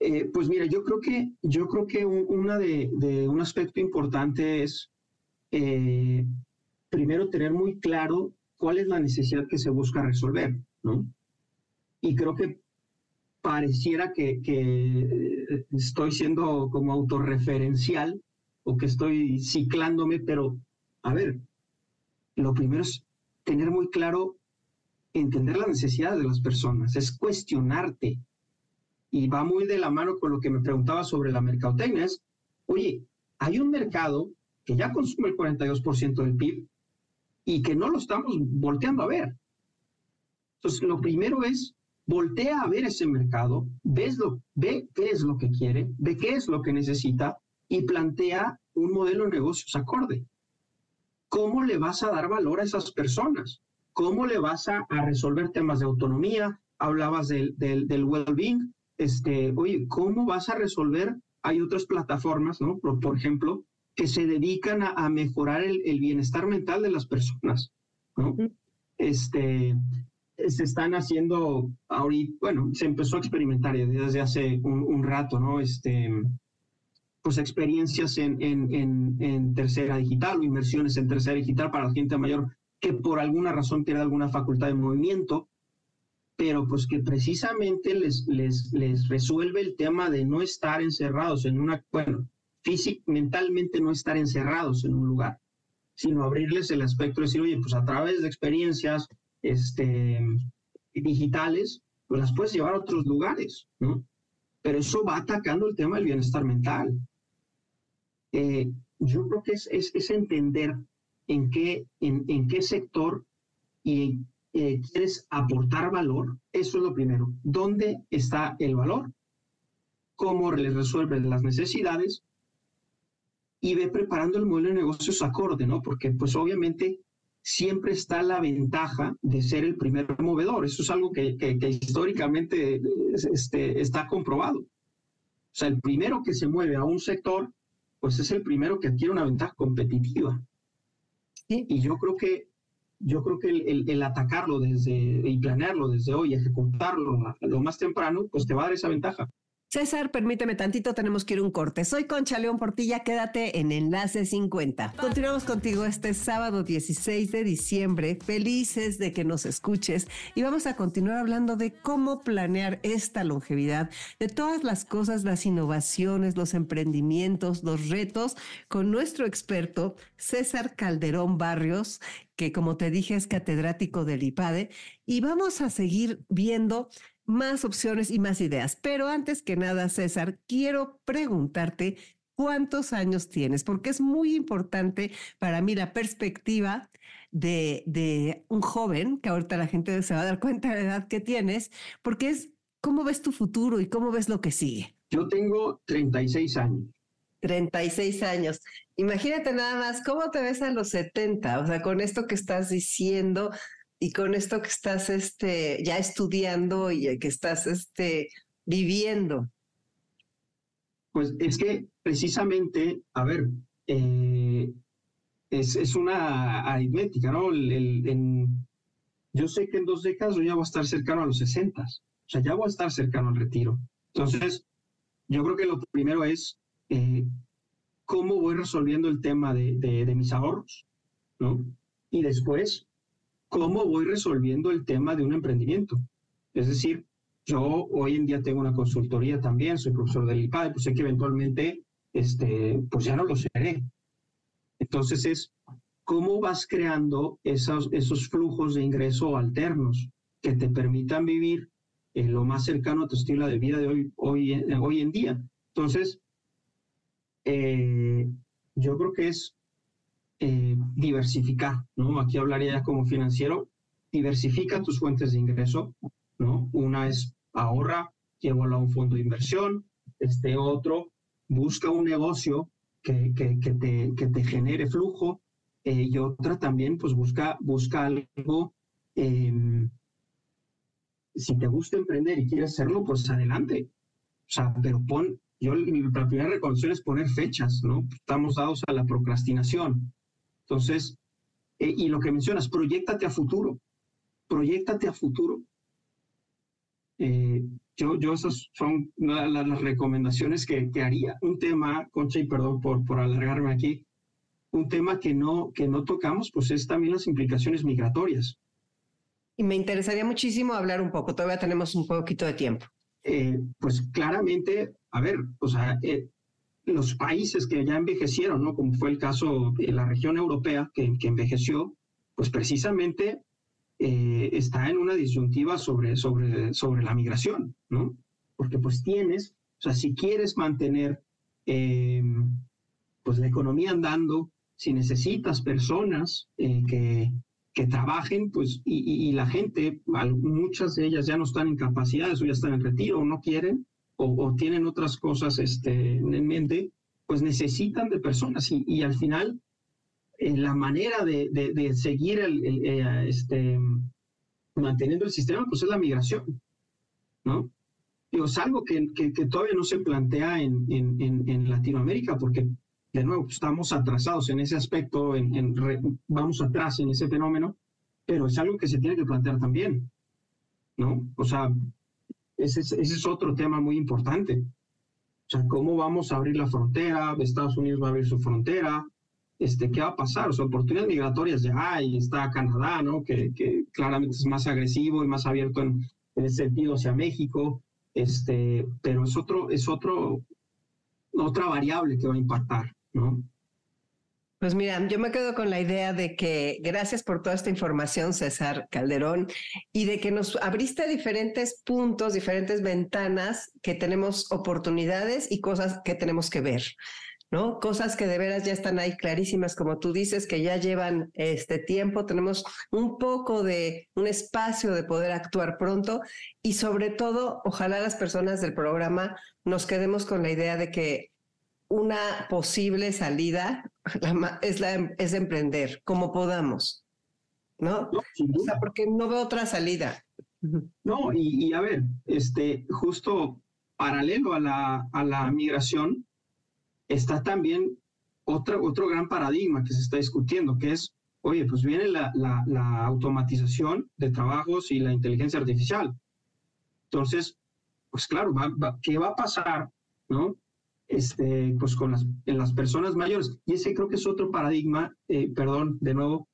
eh, pues mira, yo creo que yo creo que un, una de, un aspecto importante es eh, primero tener muy claro cuál es la necesidad que se busca resolver, ¿no? Y creo que pareciera que, que estoy siendo como autorreferencial o que estoy ciclándome, pero a ver, lo primero es tener muy claro, entender las necesidades de las personas, es cuestionarte. Y va muy de la mano con lo que me preguntaba sobre la mercadotecnia. Es, oye, hay un mercado que ya consume el 42% del PIB y que no lo estamos volteando a ver. Entonces, lo primero es voltea a ver ese mercado, ves lo, ve qué es lo que quiere, ve qué es lo que necesita y plantea un modelo de negocios acorde. ¿Cómo le vas a dar valor a esas personas? ¿Cómo le vas a, resolver temas de autonomía? Hablabas del, del, well-being. Este, oye, ¿cómo vas a resolver? Hay otras plataformas, ¿no? Por, ejemplo, que se dedican a, mejorar el, el, bienestar mental de las personas, ¿no? Este, se están haciendo ahorita, bueno, se empezó a experimentar desde hace un, rato, ¿no? Este, pues experiencias en, en, en, tercera digital o inversiones en tercera digital para la gente mayor que por alguna razón pierde alguna facultad de movimiento, pero pues que precisamente les, les, les resuelve el tema de no estar encerrados en una, bueno, físico, mentalmente no estar encerrados en un lugar, sino abrirles el aspecto de decir, oye, pues a través de experiencias, este, digitales, pues las puedes llevar a otros lugares, ¿no? Pero eso va atacando el tema del bienestar mental. Eh, yo creo que es, es, entender en qué, en, en qué sector y, eh, quieres aportar valor. Eso es lo primero. ¿Dónde está el valor? ¿Cómo le resuelves las necesidades? Y ve preparando el modelo de negocios acorde, ¿no? Porque pues obviamente siempre está la ventaja de ser el primer movedor. Eso es algo que, históricamente este, está comprobado. O sea, el primero que se mueve a un sector, pues es el primero que adquiere una ventaja competitiva. Y yo creo que, yo creo que el, el, atacarlo desde, y planearlo desde hoy, ejecutarlo lo más temprano, pues te va a dar esa ventaja. César, permíteme tantito, tenemos que ir un corte. Soy Concha León Portilla, quédate en Enlace 50. Continuamos contigo este sábado 16 de diciembre, felices de que nos escuches y vamos a continuar hablando de cómo planear esta longevidad, de todas las cosas, las innovaciones, los emprendimientos, los retos, con nuestro experto César Calderón Barrios, que como te dije es catedrático del IPADE, y vamos a seguir viendo más opciones y más ideas. Pero antes que nada, César, quiero preguntarte cuántos años tienes, porque es muy importante para mí la perspectiva de, de, un joven, que ahorita la gente se va a dar cuenta de la edad que tienes, porque es cómo ves tu futuro y cómo ves lo que sigue. Yo tengo 36 años. 36 años. Imagínate nada más, ¿cómo te ves a los 70? O sea, con esto que estás diciendo, y con esto que estás este, ya estudiando y que estás este, viviendo? Pues es que precisamente, a ver, eh, es, una aritmética, ¿no? yo sé que en dos décadas yo ya voy a estar cercano a los 60, o sea, ya voy a estar cercano al retiro. Entonces, yo creo que lo primero es eh, cómo voy resolviendo el tema de, de mis ahorros, ¿no? Y después, cómo voy resolviendo el tema de un emprendimiento. Es decir, yo hoy en día tengo una consultoría también, soy profesor del IPAD, pues sé que eventualmente, este, pues ya no lo seré. Entonces es cómo vas creando esos, flujos de ingreso alternos que te permitan vivir en lo más cercano a tu estilo de vida de hoy, hoy, hoy en día. Entonces, eh, yo creo que es eh, diversificar, ¿no? Aquí hablaría ya como financiero, diversifica tus fuentes de ingreso, ¿no? Una es ahorra, llévalo a un fondo de inversión, este otro, busca un negocio que, que, te, que te, genere flujo eh, y otra también, pues busca, busca algo, em, si te gusta emprender y quieres hacerlo, pues adelante. O sea, pero pon, yo la primera recomendación es poner fechas, ¿no? Estamos dados a la procrastinación. Entonces, eh, y lo que mencionas, proyectate a futuro, proyectate a futuro. Eh, yo, yo esas son las, recomendaciones que, que, haría. Un tema, Concha, y perdón por, por alargarme aquí, un tema que no, que no tocamos, pues es también las implicaciones migratorias. Y me interesaría muchísimo hablar un poco, todavía tenemos un poquito de tiempo. Eh, pues claramente, a ver, o sea, los países que ya envejecieron, ¿no? Como fue el caso de la región europea que, envejeció, pues precisamente eh, está en una disyuntiva sobre, sobre, sobre la migración, ¿no? Porque pues tienes, o sea, si quieres mantener em, pues la economía andando, si necesitas personas eh, que, que trabajen, pues, y, la gente, muchas de ellas ya no están en capacidades o ya están en retiro o no quieren o, tienen otras cosas este, en mente, pues necesitan de personas y, al final eh, la manera de, de, seguir el, eh, este, manteniendo el sistema, pues es la migración, ¿no? Digo, es algo que, que, todavía no se plantea en, en, en, Latinoamérica porque, de nuevo, estamos atrasados en ese aspecto, en, vamos atrás en ese fenómeno, pero es algo que se tiene que plantear también, ¿no? O sea, ese, es otro tema muy importante. O sea, ¿cómo vamos a abrir la frontera? Estados Unidos va a abrir su frontera, este, ¿qué va a pasar? O sea, oportunidades migratorias ya hay, está Canadá, ¿no? Que, que claramente es más agresivo y más abierto en, en ese sentido hacia México, este, pero es otro, es otro, otra variable que va a impactar, ¿no? Pues mira, yo me quedo con la idea de que gracias por toda esta información, César Calderón, y de que nos abriste diferentes puntos, diferentes ventanas que tenemos oportunidades y cosas que tenemos que ver. ¿no? Cosas que de veras ya están ahí clarísimas, como tú dices, que ya llevan este tiempo, tenemos un poco de un espacio de poder actuar pronto y sobre todo, ojalá las personas del programa nos quedemos con la idea de que una posible salida es, la, es emprender, como podamos, ¿no? o sea, porque no veo otra salida. No, y, a ver, este, justo paralelo a la, a la migración, está también otro, otro gran paradigma que se está discutiendo, que es, oye, pues viene la, la, automatización de trabajos y la inteligencia artificial. Entonces, pues claro, ¿qué va a pasar, no? Este, pues con las, en las personas mayores. Y ese creo que es otro paradigma, eh, perdón, de nuevo,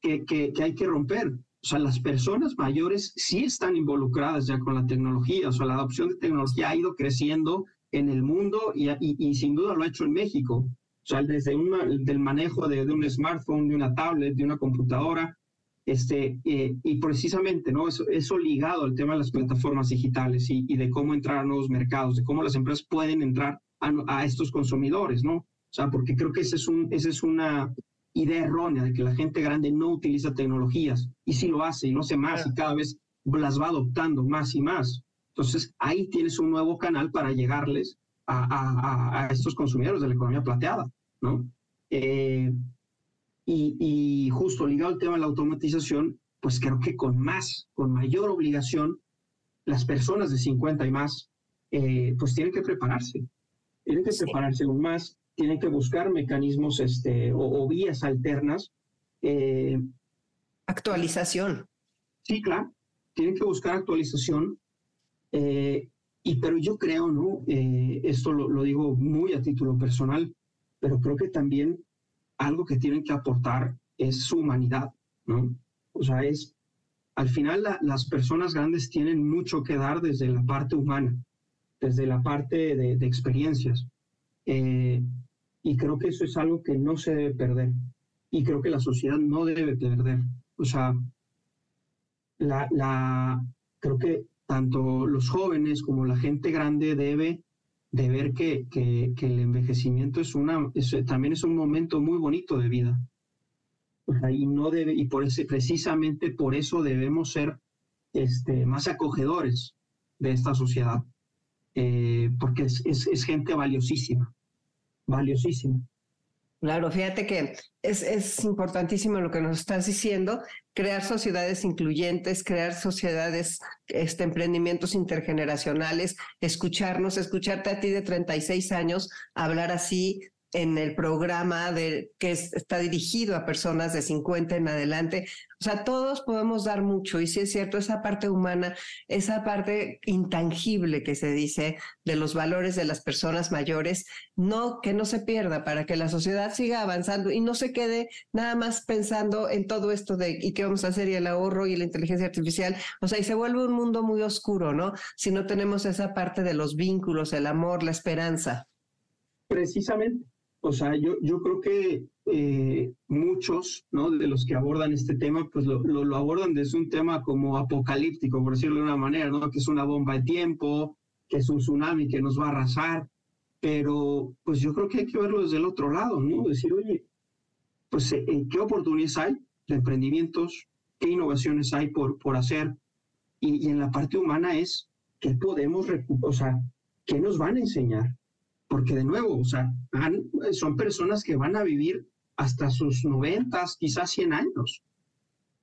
que, que, que hay que romper. O sea, las personas mayores sí están involucradas ya con la tecnología, o sea, la adopción de tecnología ha ido creciendo en el mundo y, y, sin duda lo ha hecho en México. O sea, desde un, del manejo de, de, un smartphone, de una tablet, de una computadora, este, eh, y precisamente, ¿no? Eso, eso, ligado al tema de las plataformas digitales y, y, de cómo entrar a nuevos mercados, de cómo las empresas pueden entrar a, a, estos consumidores, ¿no? O sea, porque creo que esa es, un, ese es una idea errónea de que la gente grande no utiliza tecnologías y si lo hace y lo hace más y cada vez las va adoptando más y más. Entonces, ahí tienes un nuevo canal para llegarles a, estos consumidores de la economía plateada, ¿no? Eh, y, justo ligado al tema de la automatización, pues creo que con más, con mayor obligación, las personas de 50 y más, eh, pues tienen que prepararse. Tienen que prepararse aún más, tienen que buscar mecanismos este, o, vías alternas. Eh, actualización. Sí, claro. Tienen que buscar actualización eh, y pero yo creo, ¿no? Eh, esto lo, digo muy a título personal, pero creo que también algo que tienen que aportar es su humanidad, ¿no? O sea, es, al final las personas grandes tienen mucho que dar desde la parte humana, desde la parte de, experiencias. Eh, y creo que eso es algo que no se debe perder. Y creo que la sociedad no debe perder. O sea, la, creo que tanto los jóvenes como la gente grande debe de ver que, que, el envejecimiento es una, también es un momento muy bonito de vida. y no debe, y por ese, precisamente por eso debemos ser este, más acogedores de esta sociedad, eh, porque es, es, gente valiosísima, valiosísima. Claro, fíjate que es, es, importantísimo lo que nos estás diciendo, crear sociedades incluyentes, crear sociedades, este, emprendimientos intergeneracionales, escucharnos, escucharte a ti de 36 años hablar así en el programa de, que está dirigido a personas de 50 en adelante. O sea, todos podemos dar mucho y si es cierto, esa parte humana, esa parte intangible que se dice de los valores de las personas mayores, no que no se pierda para que la sociedad siga avanzando y no se quede nada más pensando en todo esto de y qué vamos a hacer y el ahorro y la inteligencia artificial. O sea, y se vuelve un mundo muy oscuro, ¿no? Si no tenemos esa parte de los vínculos, el amor, la esperanza. Precisamente, o sea, yo, yo creo que eh, muchos ¿no? de los que abordan este tema, pues lo, lo, abordan desde un tema como apocalíptico, por decirlo de una manera, ¿no? que es una bomba de tiempo, que es un tsunami que nos va a arrasar, pero pues yo creo que hay que verlo desde el otro lado, ¿no? Decir, oye, pues eh, ¿qué oportunidades hay? de emprendimientos, qué innovaciones hay por, por hacer. Y, en la parte humana es qué podemos, o sea, qué nos van a enseñar. Porque de nuevo, o sea, son personas que van a vivir hasta sus noventas, quizás 100 años.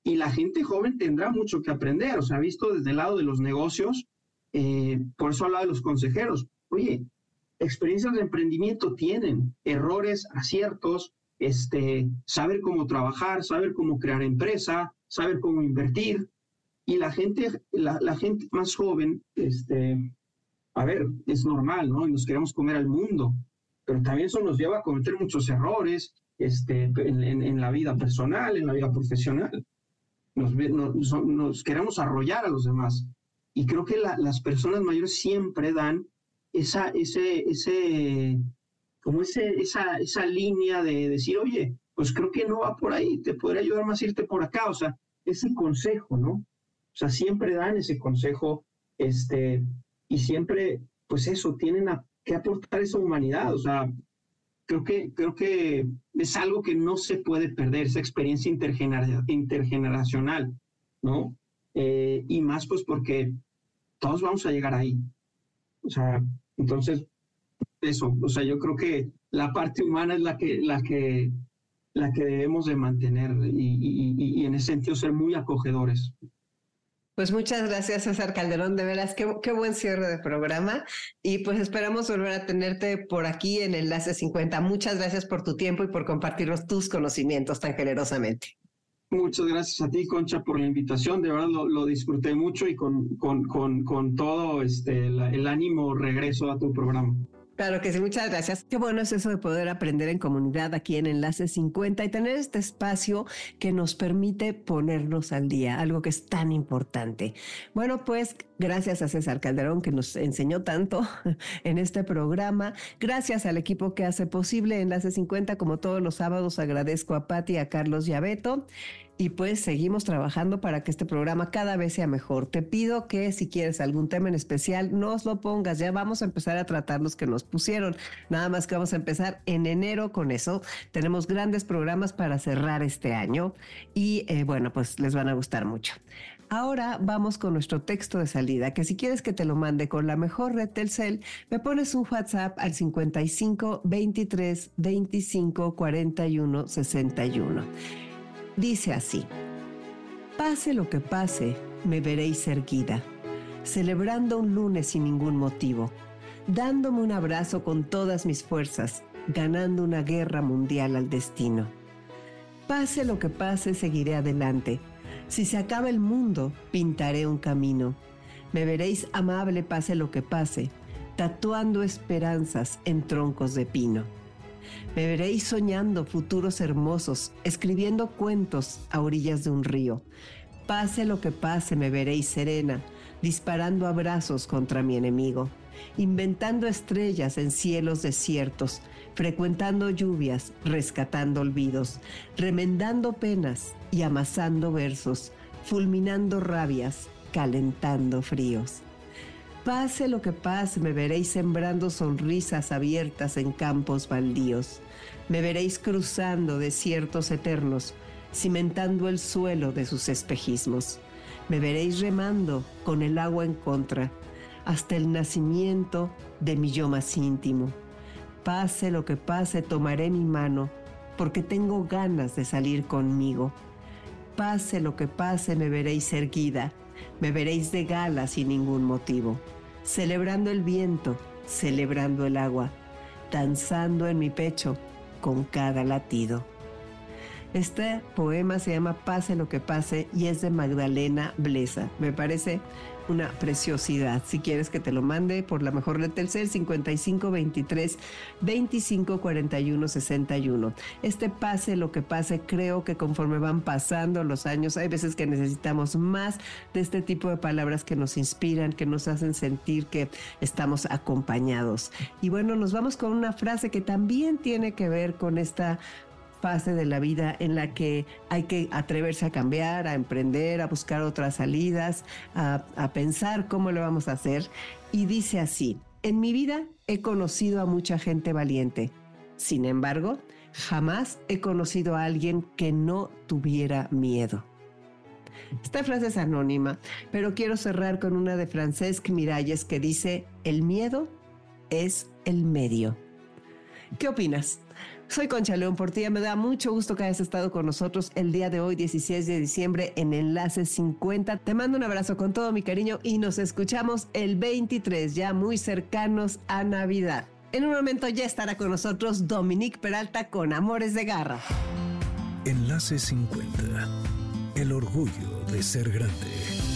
Y la gente joven tendrá mucho que aprender. O sea, visto desde el lado de los negocios, eh, por eso hablaba de los consejeros. Oye, experiencias de emprendimiento tienen errores, aciertos, este, saber cómo trabajar, saber cómo crear empresa, saber cómo invertir. Y la gente, la, gente más joven, este, a ver, es normal, ¿no? Nos queremos comer al mundo, pero también eso nos lleva a cometer muchos errores este, en, la vida personal, en la vida profesional. Nos, nos, queremos arrollar a los demás. Y creo que las personas mayores siempre dan esa, ese, ese, como ese, esa, esa línea de decir, oye, pues creo que no va por ahí, te podría ayudar más irte por acá, o sea, ese consejo, ¿no? O sea, siempre dan ese consejo, este, y siempre, pues eso, tienen que aportar esa humanidad, o sea, creo que, creo que es algo que no se puede perder, esa experiencia intergeneracional, ¿no? Eh, y más pues porque todos vamos a llegar ahí. O sea, entonces, eso, o sea, yo creo que la parte humana es la que, la que, la que debemos de mantener y, y, en ese sentido ser muy acogedores. Pues muchas gracias, César Calderón. De veras, qué, buen cierre de programa. Y pues esperamos volver a tenerte por aquí en Enlace 50. Muchas gracias por tu tiempo y por compartirnos tus conocimientos tan generosamente. Muchas gracias a ti, Concha, por la invitación. De verdad lo, disfruté mucho y con, con, con, con todo este, el ánimo regreso a tu programa. Claro que sí, muchas gracias. Qué bueno es eso de poder aprender en comunidad aquí en Enlace 50 y tener este espacio que nos permite ponernos al día, algo que es tan importante. Bueno, pues gracias a César Calderón que nos enseñó tanto *laughs* en este programa. Gracias al equipo que hace posible Enlace 50, como todos los sábados, agradezco a Patti, a Carlos y a Beto y pues seguimos trabajando para que este programa cada vez sea mejor. Te pido que si quieres algún tema en especial, nos lo pongas. Ya vamos a empezar a tratar los que nos pusieron. Nada más que vamos a empezar en enero con eso. Tenemos grandes programas para cerrar este año y eh, bueno, pues les van a gustar mucho. Ahora vamos con nuestro texto de salida, que si quieres que te lo mande con la mejor red Telcel, me pones un WhatsApp al 55 23 25 41 61. Dice así, pase lo que pase, me veréis erguida, celebrando un lunes sin ningún motivo, dándome un abrazo con todas mis fuerzas, ganando una guerra mundial al destino. Pase lo que pase, seguiré adelante. Si se acaba el mundo, pintaré un camino. Me veréis amable pase lo que pase, tatuando esperanzas en troncos de pino. Me veréis soñando futuros hermosos, escribiendo cuentos a orillas de un río. Pase lo que pase, me veréis serena, disparando abrazos contra mi enemigo, inventando estrellas en cielos desiertos, frecuentando lluvias, rescatando olvidos, remendando penas y amasando versos, fulminando rabias, calentando fríos. Pase lo que pase, me veréis sembrando sonrisas abiertas en campos baldíos. Me veréis cruzando desiertos eternos, cimentando el suelo de sus espejismos. Me veréis remando con el agua en contra, hasta el nacimiento de mi yo más íntimo. Pase lo que pase, tomaré mi mano, porque tengo ganas de salir conmigo. Pase lo que pase, me veréis erguida, me veréis de gala sin ningún motivo celebrando el viento, celebrando el agua, danzando en mi pecho con cada latido. Este poema se llama Pase lo que pase y es de Magdalena Blesa. Me parece una preciosidad. Si quieres que te lo mande por la mejor red Telcel 55 23 25 41 61. Este pase lo que pase, creo que conforme van pasando los años, hay veces que necesitamos más de este tipo de palabras que nos inspiran, que nos hacen sentir que estamos acompañados. Y bueno, nos vamos con una frase que también tiene que ver con esta fase de la vida en la que hay que atreverse a cambiar, a emprender, a buscar otras salidas, a, pensar cómo lo vamos a hacer. Y dice así, en mi vida he conocido a mucha gente valiente. Sin embargo, Jamás he conocido a alguien que no tuviera miedo. Esta frase es anónima, pero quiero cerrar con una de Francesc Miralles que dice, el miedo es el medio. ¿Qué opinas? Soy Concha León Portilla, me da mucho gusto que hayas estado con nosotros el día de hoy, 16 de diciembre, en Enlace 50. Te mando un abrazo con todo mi cariño y nos escuchamos el 23, ya muy cercanos a Navidad. En un momento ya estará con nosotros Dominique Peralta con Amores de Garra. Enlace 50, el orgullo de ser grande.